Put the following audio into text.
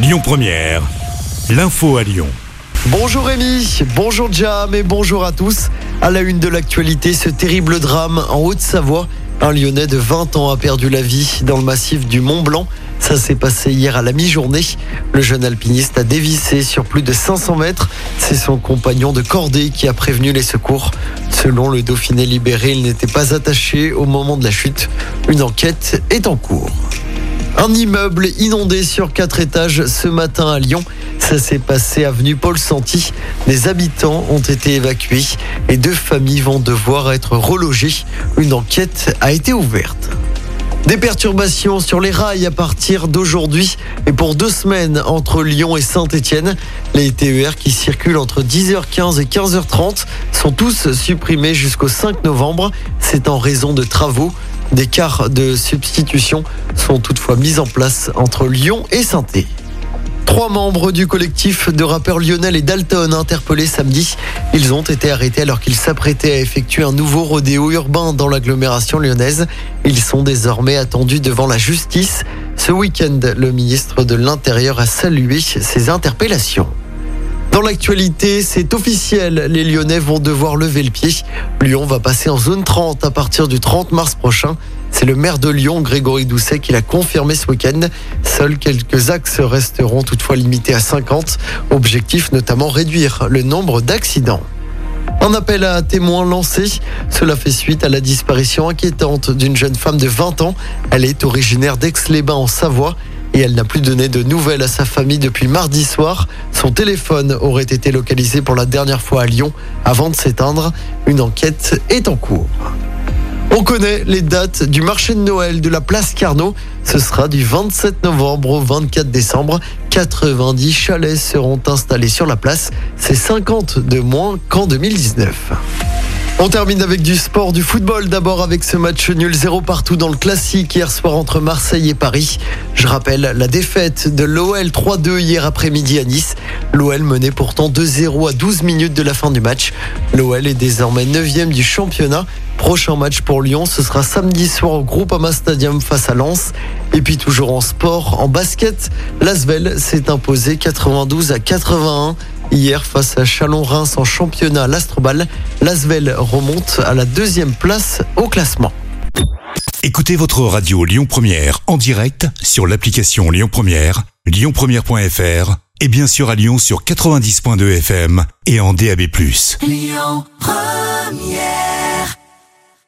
Lyon Première, l'info à Lyon. Bonjour Rémi, bonjour Jam et bonjour à tous. À la une de l'actualité, ce terrible drame en Haute-Savoie. Un Lyonnais de 20 ans a perdu la vie dans le massif du Mont Blanc. Ça s'est passé hier à la mi-journée. Le jeune alpiniste a dévissé sur plus de 500 mètres. C'est son compagnon de cordée qui a prévenu les secours. Selon le Dauphiné libéré, il n'était pas attaché au moment de la chute. Une enquête est en cours. Un immeuble inondé sur quatre étages ce matin à Lyon. Ça s'est passé avenue Paul Santi. Les habitants ont été évacués et deux familles vont devoir être relogées. Une enquête a été ouverte. Des perturbations sur les rails à partir d'aujourd'hui et pour deux semaines entre Lyon et Saint-Étienne. Les TER qui circulent entre 10h15 et 15h30 sont tous supprimés jusqu'au 5 novembre. C'est en raison de travaux. Des cars de substitution sont toutefois mis en place entre Lyon et saint Trois membres du collectif de rappeurs Lionel et Dalton interpellés samedi. Ils ont été arrêtés alors qu'ils s'apprêtaient à effectuer un nouveau rodéo urbain dans l'agglomération lyonnaise. Ils sont désormais attendus devant la justice. Ce week-end, le ministre de l'Intérieur a salué ces interpellations. Dans l'actualité, c'est officiel, les Lyonnais vont devoir lever le pied. Lyon va passer en zone 30 à partir du 30 mars prochain. C'est le maire de Lyon, Grégory Doucet, qui l'a confirmé ce week-end. Seuls quelques axes resteront toutefois limités à 50. Objectif notamment réduire le nombre d'accidents. Un appel à témoins lancé. Cela fait suite à la disparition inquiétante d'une jeune femme de 20 ans. Elle est originaire d'Aix-les-Bains en Savoie elle n'a plus donné de nouvelles à sa famille depuis mardi soir. Son téléphone aurait été localisé pour la dernière fois à Lyon avant de s'éteindre. Une enquête est en cours. On connaît les dates du marché de Noël de la place Carnot. Ce sera du 27 novembre au 24 décembre. 90 chalets seront installés sur la place. C'est 50 de moins qu'en 2019. On termine avec du sport, du football. D'abord avec ce match nul 0 partout dans le classique hier soir entre Marseille et Paris. Je rappelle la défaite de l'OL 3-2 hier après-midi à Nice. L'OL menait pourtant 2-0 à 12 minutes de la fin du match. L'OL est désormais 9 du championnat. Prochain match pour Lyon, ce sera samedi soir au Groupama Stadium face à Lens. Et puis toujours en sport, en basket, l'Asvel s'est imposé 92 à 81 Hier, face à Chalon-Reims en championnat à l'Astrobal, l'Asvel remonte à la deuxième place au classement. Écoutez votre radio Lyon Première en direct sur l'application Lyon Première, lyonpremière.fr et bien sûr à Lyon sur 90.2 FM et en DAB+. Lyon Première